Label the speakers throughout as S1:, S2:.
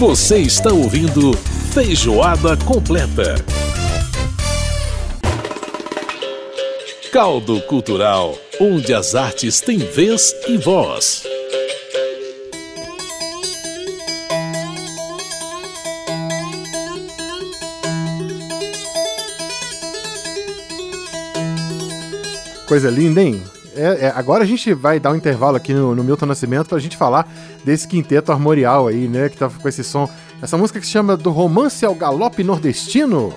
S1: Você está ouvindo Feijoada Completa. Caldo Cultural, onde as artes têm vez e voz.
S2: Coisa linda, hein? É, é, agora a gente vai dar um intervalo aqui no, no Milton Nascimento pra gente falar desse quinteto armorial aí, né? Que tá com esse som. Essa música que se chama Do Romance ao Galope Nordestino.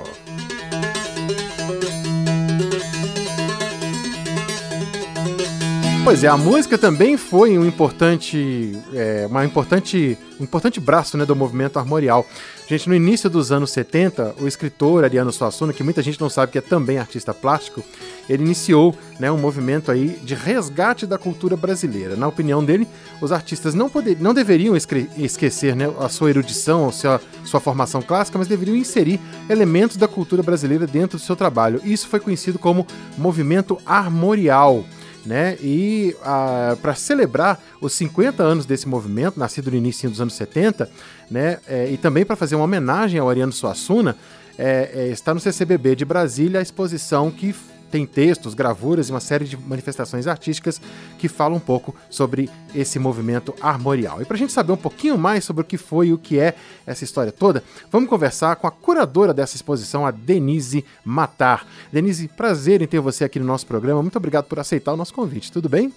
S2: Pois é, a música também foi um importante, é, uma importante, importante braço né, do movimento armorial. Gente, no início dos anos 70, o escritor Ariano Suassuna, que muita gente não sabe que é também artista plástico, ele iniciou né, um movimento aí de resgate da cultura brasileira. Na opinião dele, os artistas não, poder, não deveriam esquecer né, a sua erudição, a sua, sua formação clássica, mas deveriam inserir elementos da cultura brasileira dentro do seu trabalho. Isso foi conhecido como movimento armorial né? E ah, para celebrar os 50 anos desse movimento, nascido no início dos anos 70, né? É, e também para fazer uma homenagem ao Ariano Suassuna, é, é, está no CCBB de Brasília a exposição que tem textos, gravuras e uma série de manifestações artísticas que falam um pouco sobre esse movimento armorial. E para a gente saber um pouquinho mais sobre o que foi e o que é essa história toda, vamos conversar com a curadora dessa exposição, a Denise Matar. Denise, prazer em ter você aqui no nosso programa. Muito obrigado por aceitar o nosso convite. Tudo bem?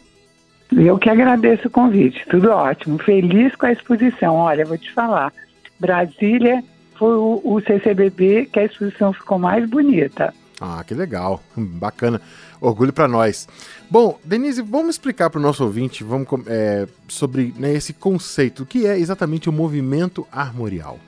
S3: Eu que agradeço o convite. Tudo ótimo. Feliz com a exposição. Olha, vou te falar. Brasília foi o, o CCBB que a exposição ficou mais bonita.
S2: Ah, que legal, bacana, orgulho para nós. Bom, Denise, vamos explicar para o nosso ouvinte vamos, é, sobre né, esse conceito, o que é exatamente o movimento armorial.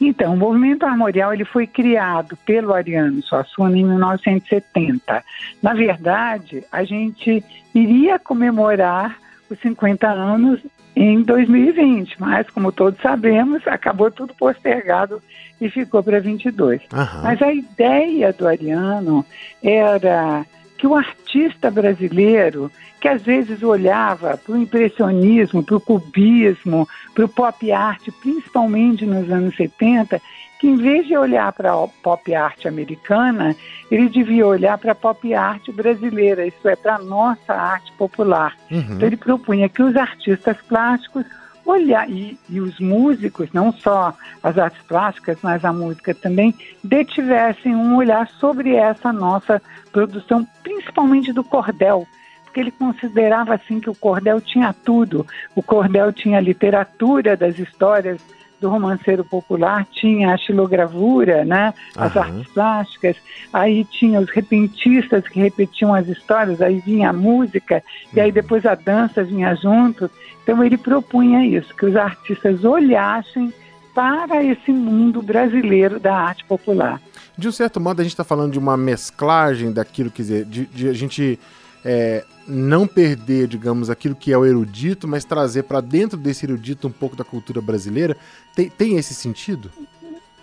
S3: Então, o movimento armorial ele foi criado pelo Ariano Suassuna em 1970. Na verdade, a gente iria comemorar os 50 anos em 2020, mas como todos sabemos, acabou tudo postergado e ficou para 22. Uhum. Mas a ideia do Ariano era que o artista brasileiro, que às vezes olhava para o impressionismo, para o cubismo, para o pop art, principalmente nos anos 70, que em vez de olhar para a pop art americana, ele devia olhar para a pop art brasileira, isso é, para a nossa arte popular. Uhum. Então ele propunha que os artistas plásticos olhar, e, e os músicos, não só as artes plásticas, mas a música também, detivessem um olhar sobre essa nossa produção, principalmente do cordel, porque ele considerava assim que o cordel tinha tudo. O cordel tinha a literatura das histórias do romanceiro popular, tinha a xilogravura, né, as artes plásticas, aí tinha os repentistas que repetiam as histórias, aí vinha a música, e aí uhum. depois a dança vinha junto. Então ele propunha isso, que os artistas olhassem para esse mundo brasileiro da arte popular.
S2: De um certo modo, a gente está falando de uma mesclagem daquilo, quer dizer, de, de a gente é, não perder, digamos, aquilo que é o erudito, mas trazer para dentro desse erudito um pouco da cultura brasileira. Tem, tem esse sentido?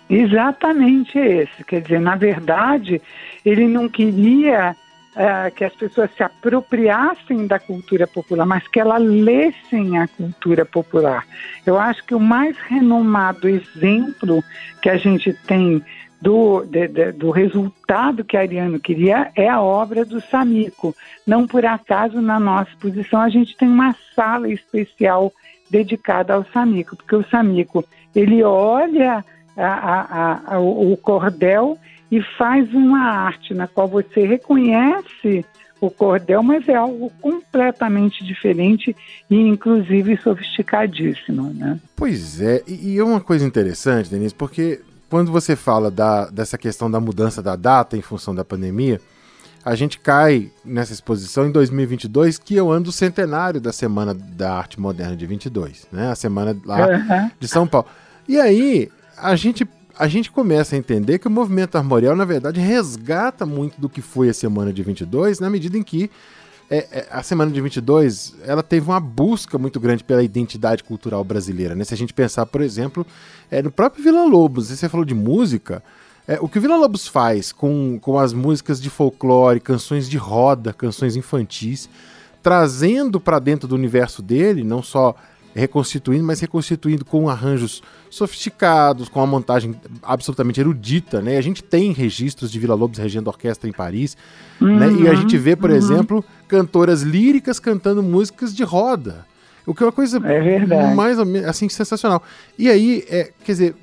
S3: Exatamente esse. Quer dizer, na verdade, ele não queria é, que as pessoas se apropriassem da cultura popular, mas que elas lessem a cultura popular. Eu acho que o mais renomado exemplo que a gente tem do, de, de, do resultado que Ariano queria é a obra do Samico. Não por acaso, na nossa exposição, a gente tem uma sala especial dedicada ao Samico, porque o Samico ele olha a, a, a, o cordel e faz uma arte na qual você reconhece o cordel, mas é algo completamente diferente e inclusive sofisticadíssimo, né?
S2: Pois é, e é uma coisa interessante, Denise, porque quando você fala da, dessa questão da mudança da data em função da pandemia, a gente cai nessa exposição em 2022, que é o ano do centenário da Semana da Arte Moderna de 22, né? A semana lá uhum. de São Paulo. E aí, a gente a gente começa a entender que o movimento armorial, na verdade, resgata muito do que foi a semana de 22, na medida em que é, é, a semana de 22 ela teve uma busca muito grande pela identidade cultural brasileira. Né? Se a gente pensar, por exemplo, é, no próprio Vila Lobos, você falou de música, é, o que o Vila Lobos faz com, com as músicas de folclore, canções de roda, canções infantis, trazendo para dentro do universo dele, não só reconstituindo, mas reconstituindo com arranjos sofisticados, com uma montagem absolutamente erudita, né? A gente tem registros de Vila Lobos regendo orquestra em Paris, uhum, né? E a gente vê, por uhum. exemplo, cantoras líricas cantando músicas de roda. O que é uma coisa
S3: é
S2: mais assim sensacional. E aí, é, quer dizer,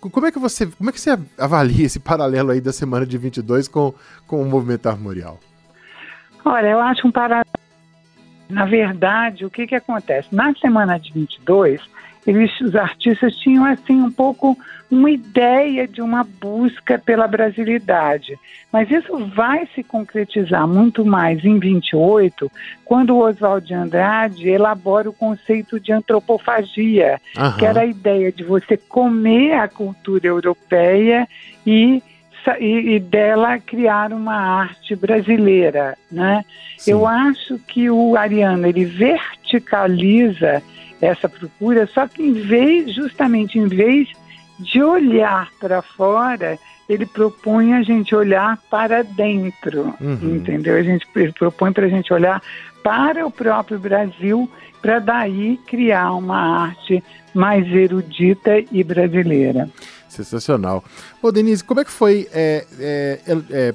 S2: como é que você, como é que você avalia esse paralelo aí da semana de 22 com, com o movimento armorial?
S3: Olha, eu acho um paralelo. Na verdade, o que que acontece? Na semana de 22, eles, os artistas tinham assim um pouco uma ideia de uma busca pela brasilidade. Mas isso vai se concretizar muito mais em 28, quando o Oswald de Andrade elabora o conceito de antropofagia, uhum. que era a ideia de você comer a cultura europeia e e, e, dela criar uma arte brasileira, né? Eu acho que o Ariano ele verticaliza essa procura, só que em vez, justamente em vez de olhar para fora, ele propõe a gente olhar para dentro, uhum. entendeu? A gente ele propõe para a gente olhar para o próprio Brasil, para daí criar uma arte mais erudita e brasileira.
S2: Sensacional. Ô, Denise, como é que foi, é, é, é,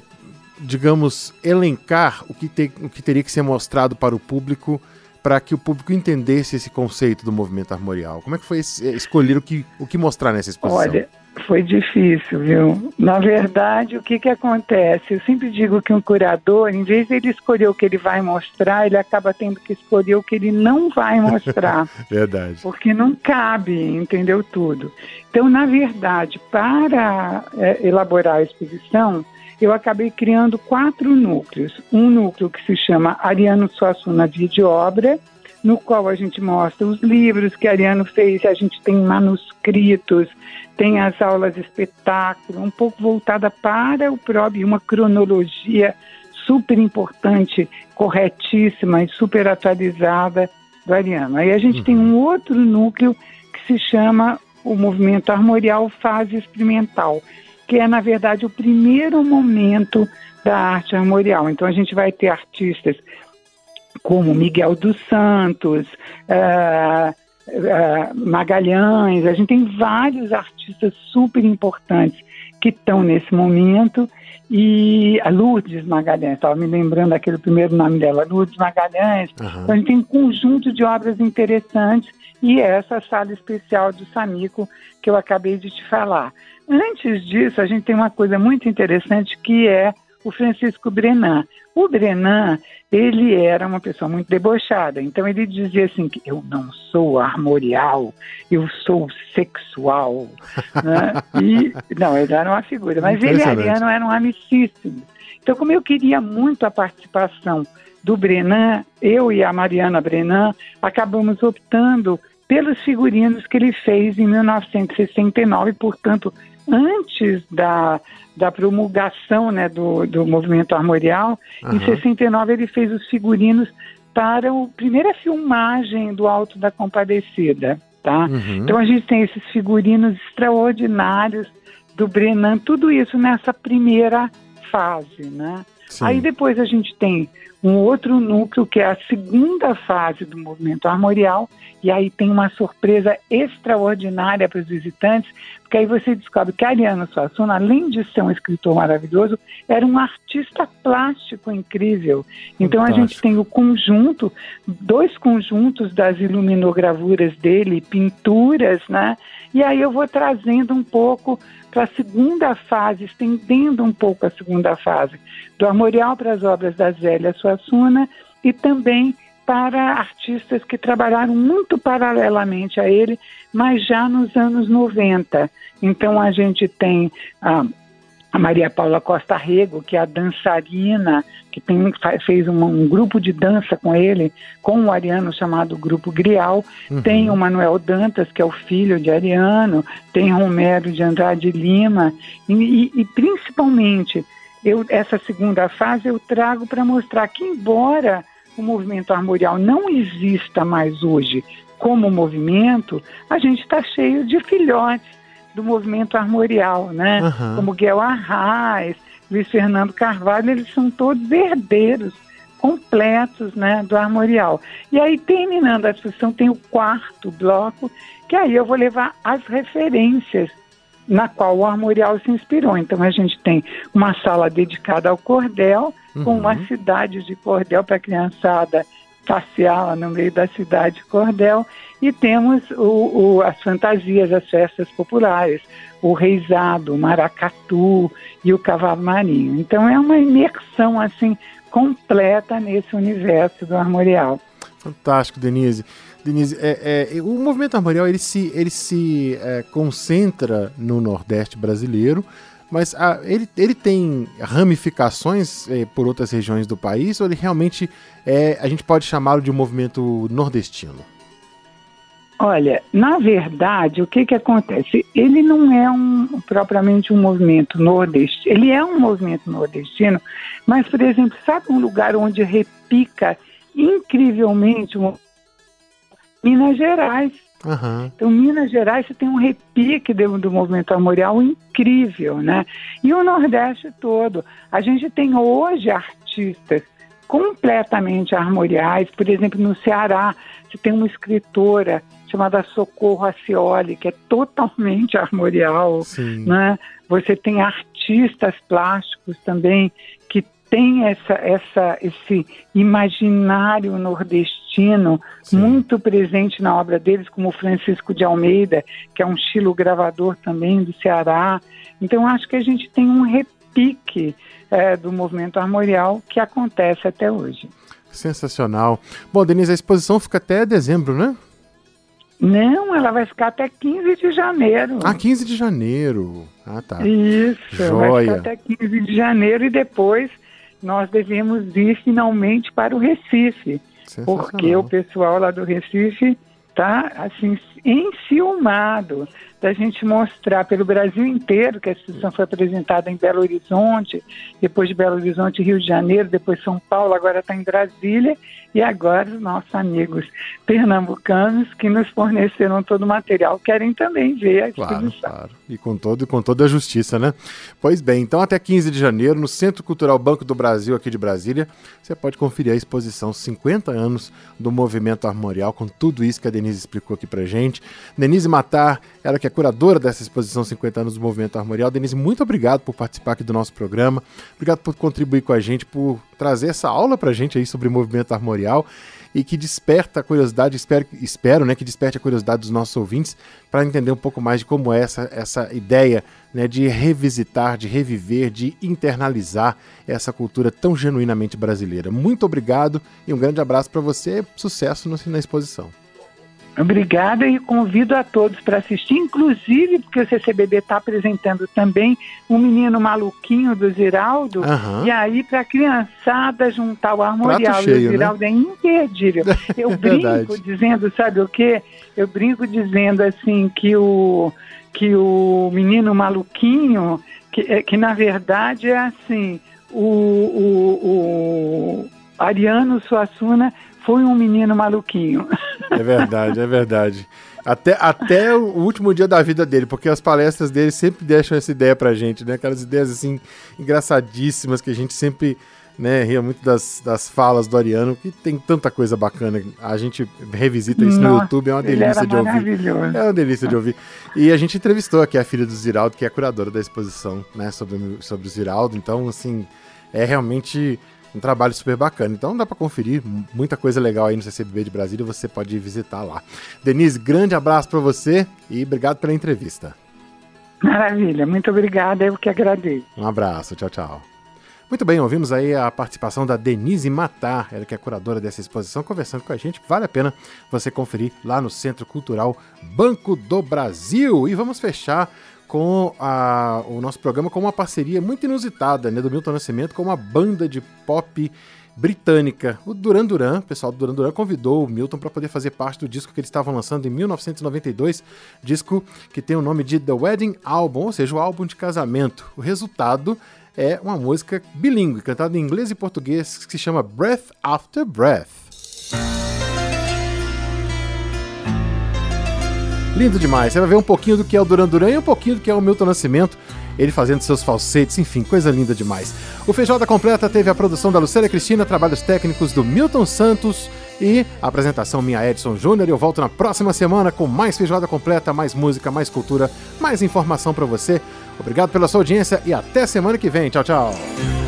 S2: digamos, elencar o que, te, o que teria que ser mostrado para o público para que o público entendesse esse conceito do movimento armorial? Como é que foi escolher o que, o que mostrar nessa exposição?
S3: Olha, foi difícil, viu? Na verdade, o que, que acontece? Eu sempre digo que um curador, em vez de ele escolher o que ele vai mostrar, ele acaba tendo que escolher o que ele não vai mostrar.
S2: verdade.
S3: Porque não cabe, entendeu tudo. Então, na verdade, para é, elaborar a exposição, eu acabei criando quatro núcleos. Um núcleo que se chama Ariano Suassuna Vídeo Obra, no qual a gente mostra os livros que Ariano fez, a gente tem manuscritos, tem as aulas espetáculo, um pouco voltada para o próprio, uma cronologia super importante, corretíssima e super atualizada do Ariano. Aí a gente uhum. tem um outro núcleo que se chama o movimento armorial fase experimental, que é, na verdade, o primeiro momento da arte armorial. Então, a gente vai ter artistas como Miguel dos Santos, uh, uh, Magalhães, a gente tem vários artistas super importantes que estão nesse momento. E a Lourdes Magalhães, estava me lembrando daquele primeiro nome dela, Lourdes Magalhães. Uhum. Então, a gente tem um conjunto de obras interessantes e essa sala especial do Samico que eu acabei de te falar. Antes disso, a gente tem uma coisa muito interessante que é o Francisco Brenan. O Brenan, ele era uma pessoa muito debochada, então ele dizia assim que eu não sou armorial, eu sou sexual, né? E, não, ele era uma figura, mas ele e Ariano eram amicíssimos. Então, como eu queria muito a participação do Brenan, eu e a Mariana Brenan acabamos optando pelos figurinos que ele fez em 1969, portanto, antes da, da promulgação né, do, do movimento armorial. Uhum. Em 69 ele fez os figurinos para a primeira filmagem do Alto da Compadecida. Tá? Uhum. Então a gente tem esses figurinos extraordinários do Brenan, tudo isso nessa primeira fase. Né? Aí depois a gente tem um outro núcleo que é a segunda fase do movimento armorial, e aí tem uma surpresa extraordinária para os visitantes, porque aí você descobre que Ariano Suassuna, além de ser um escritor maravilhoso, era um artista plástico incrível. Então Fantástico. a gente tem o conjunto, dois conjuntos das iluminogravuras dele, pinturas, né? E aí eu vou trazendo um pouco para a segunda fase, estendendo um pouco a segunda fase, do Armorial para as obras da Zélia Suassuna e também para artistas que trabalharam muito paralelamente a ele, mas já nos anos 90. Então a gente tem ah, a Maria Paula Costa Rego, que é a dançarina, que tem, fez um, um, grupo de dança com ele, com o Ariano, chamado Grupo Grial. Uhum. Tem o Manuel Dantas, que é o filho de Ariano. Tem Romero de Andrade Lima. E, e, e principalmente, eu, essa segunda fase eu trago para mostrar que, embora o movimento armorial não exista mais hoje como movimento, a gente está cheio de filhotes do movimento armorial, né? Uhum. Como Guel Arraes, Luiz Fernando Carvalho, eles são todos herdeiros completos né, do armorial. E aí, terminando a exposição, tem o quarto bloco, que aí eu vou levar as referências na qual o armorial se inspirou. Então a gente tem uma sala dedicada ao cordel, uhum. com uma cidade de cordel para a criançada passear no meio da cidade de cordel, e temos o, o, as fantasias, as festas populares, o reizado, o maracatu e o cavalo marinho. Então é uma imersão assim completa nesse universo do armorial.
S2: Fantástico, Denise. Denise, é, é, o movimento armorial ele se, ele se é, concentra no Nordeste brasileiro, mas a, ele, ele tem ramificações é, por outras regiões do país ou ele realmente é, a gente pode chamá-lo de um movimento nordestino?
S3: Olha, na verdade, o que que acontece? Ele não é um propriamente um movimento nordestino. Ele é um movimento nordestino, mas, por exemplo, sabe um lugar onde repica incrivelmente um Minas Gerais. Uhum. Então, Minas Gerais você tem um repique do, do movimento armorial incrível, né? E o Nordeste todo. A gente tem hoje artistas completamente armoriais, por exemplo, no Ceará, você tem uma escritora chamada Socorro Acioli, que é totalmente armorial, Sim. né? Você tem artistas plásticos também que tem essa, essa, esse imaginário nordestino Sim. muito presente na obra deles, como Francisco de Almeida, que é um estilo gravador também do Ceará. Então, acho que a gente tem um repique é, do movimento armorial que acontece até hoje.
S2: Sensacional. Bom, Denise, a exposição fica até dezembro, né?
S3: Não, ela vai ficar até 15 de janeiro.
S2: Ah, 15 de janeiro. Ah, tá.
S3: Isso, Joia. vai ficar até 15 de janeiro e depois nós devemos ir finalmente para o Recife, porque o pessoal lá do Recife está assim enciumado da gente mostrar pelo Brasil inteiro que a exposição foi apresentada em Belo Horizonte, depois de Belo Horizonte, Rio de Janeiro, depois São Paulo, agora está em Brasília e agora os nossos amigos pernambucanos que nos forneceram todo o material querem também ver a exposição. Claro, claro.
S2: E com, todo, com toda a justiça, né? Pois bem, então até 15 de janeiro, no Centro Cultural Banco do Brasil, aqui de Brasília, você pode conferir a exposição 50 anos do movimento armorial, com tudo isso que a Denise explicou aqui pra gente. Denise Matar, ela que é curadora dessa exposição 50 anos do movimento armorial. Denise, muito obrigado por participar aqui do nosso programa. Obrigado por contribuir com a gente, por trazer essa aula pra gente aí sobre movimento armorial e que desperta a curiosidade, espero, espero né, que desperte a curiosidade dos nossos ouvintes para entender um pouco mais de como é essa, essa ideia né, de revisitar, de reviver, de internalizar essa cultura tão genuinamente brasileira. Muito obrigado e um grande abraço para você. Sucesso na exposição.
S3: Obrigada e convido a todos para assistir, inclusive porque o CCBB está apresentando também um menino maluquinho do Ziraldo, uhum. e aí para a criançada juntar o armorial do né? Ziraldo né? é imperdível. Eu brinco dizendo, sabe o quê? Eu brinco dizendo assim que o, que o menino maluquinho, que, é, que na verdade é assim, o, o, o Ariano Suassuna foi um menino maluquinho.
S2: É verdade, é verdade. Até, até o último dia da vida dele, porque as palestras dele sempre deixam essa ideia pra gente, né? Aquelas ideias assim engraçadíssimas que a gente sempre né, ria muito das, das falas do Ariano, que tem tanta coisa bacana. A gente revisita isso Nossa, no YouTube, é uma delícia de ouvir. É uma delícia de ouvir. E a gente entrevistou aqui a filha do Ziraldo, que é a curadora da exposição, né, sobre, sobre o Ziraldo. Então, assim, é realmente um trabalho super bacana. Então dá para conferir muita coisa legal aí no CCBB de Brasília, você pode visitar lá. Denise, grande abraço para você e obrigado pela entrevista.
S3: Maravilha, muito obrigada, eu que agradeço.
S2: Um abraço, tchau, tchau. Muito bem, ouvimos aí a participação da Denise Matar, ela que é curadora dessa exposição, conversando com a gente. Vale a pena você conferir lá no Centro Cultural Banco do Brasil. E vamos fechar com a, o nosso programa com uma parceria muito inusitada né, do Milton Nascimento com uma banda de pop britânica. O Duran Duran, o pessoal do Duran Duran convidou o Milton para poder fazer parte do disco que eles estavam lançando em 1992, disco que tem o nome de The Wedding Album, ou seja, o álbum de casamento. O resultado é uma música bilíngue, cantada em inglês e português, que se chama Breath After Breath. Lindo demais. Você vai ver um pouquinho do que é o Duran Duran e um pouquinho do que é o Milton Nascimento. ele fazendo seus falsetes, enfim, coisa linda demais. O Feijoada Completa teve a produção da Lucélia Cristina, trabalhos técnicos do Milton Santos e a apresentação minha Edson Júnior. Eu volto na próxima semana com mais Feijoada Completa, mais música, mais cultura, mais informação para você. Obrigado pela sua audiência e até semana que vem. Tchau, tchau.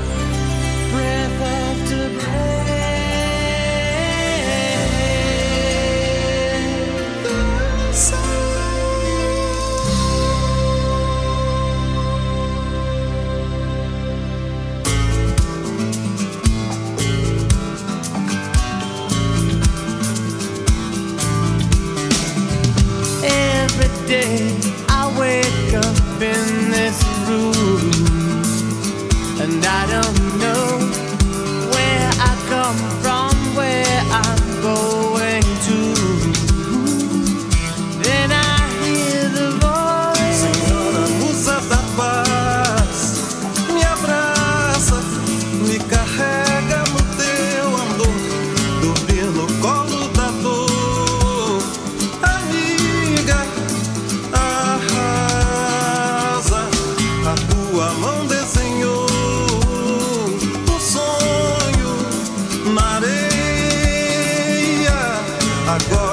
S2: been I go.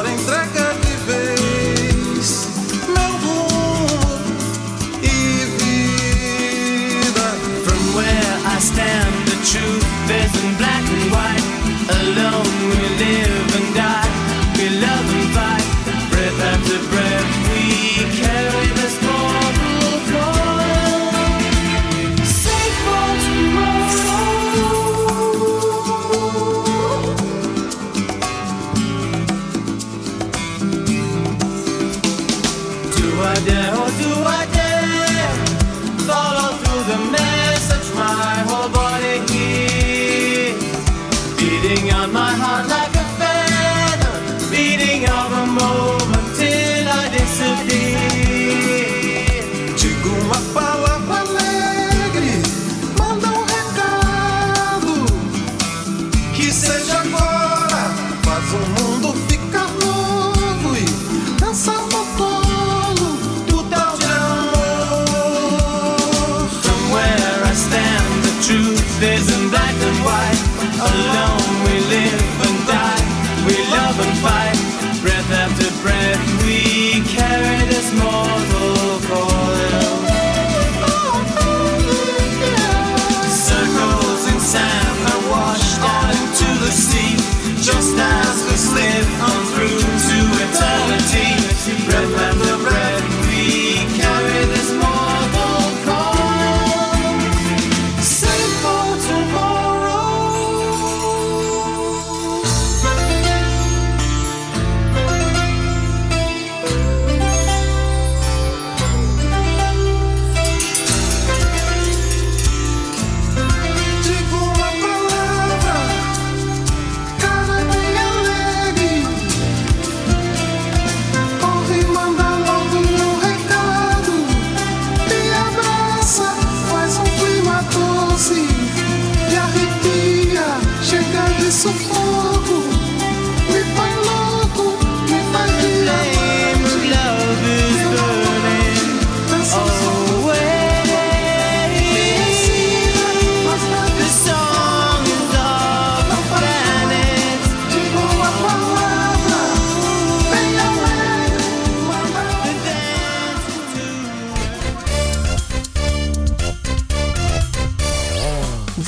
S1: Radeon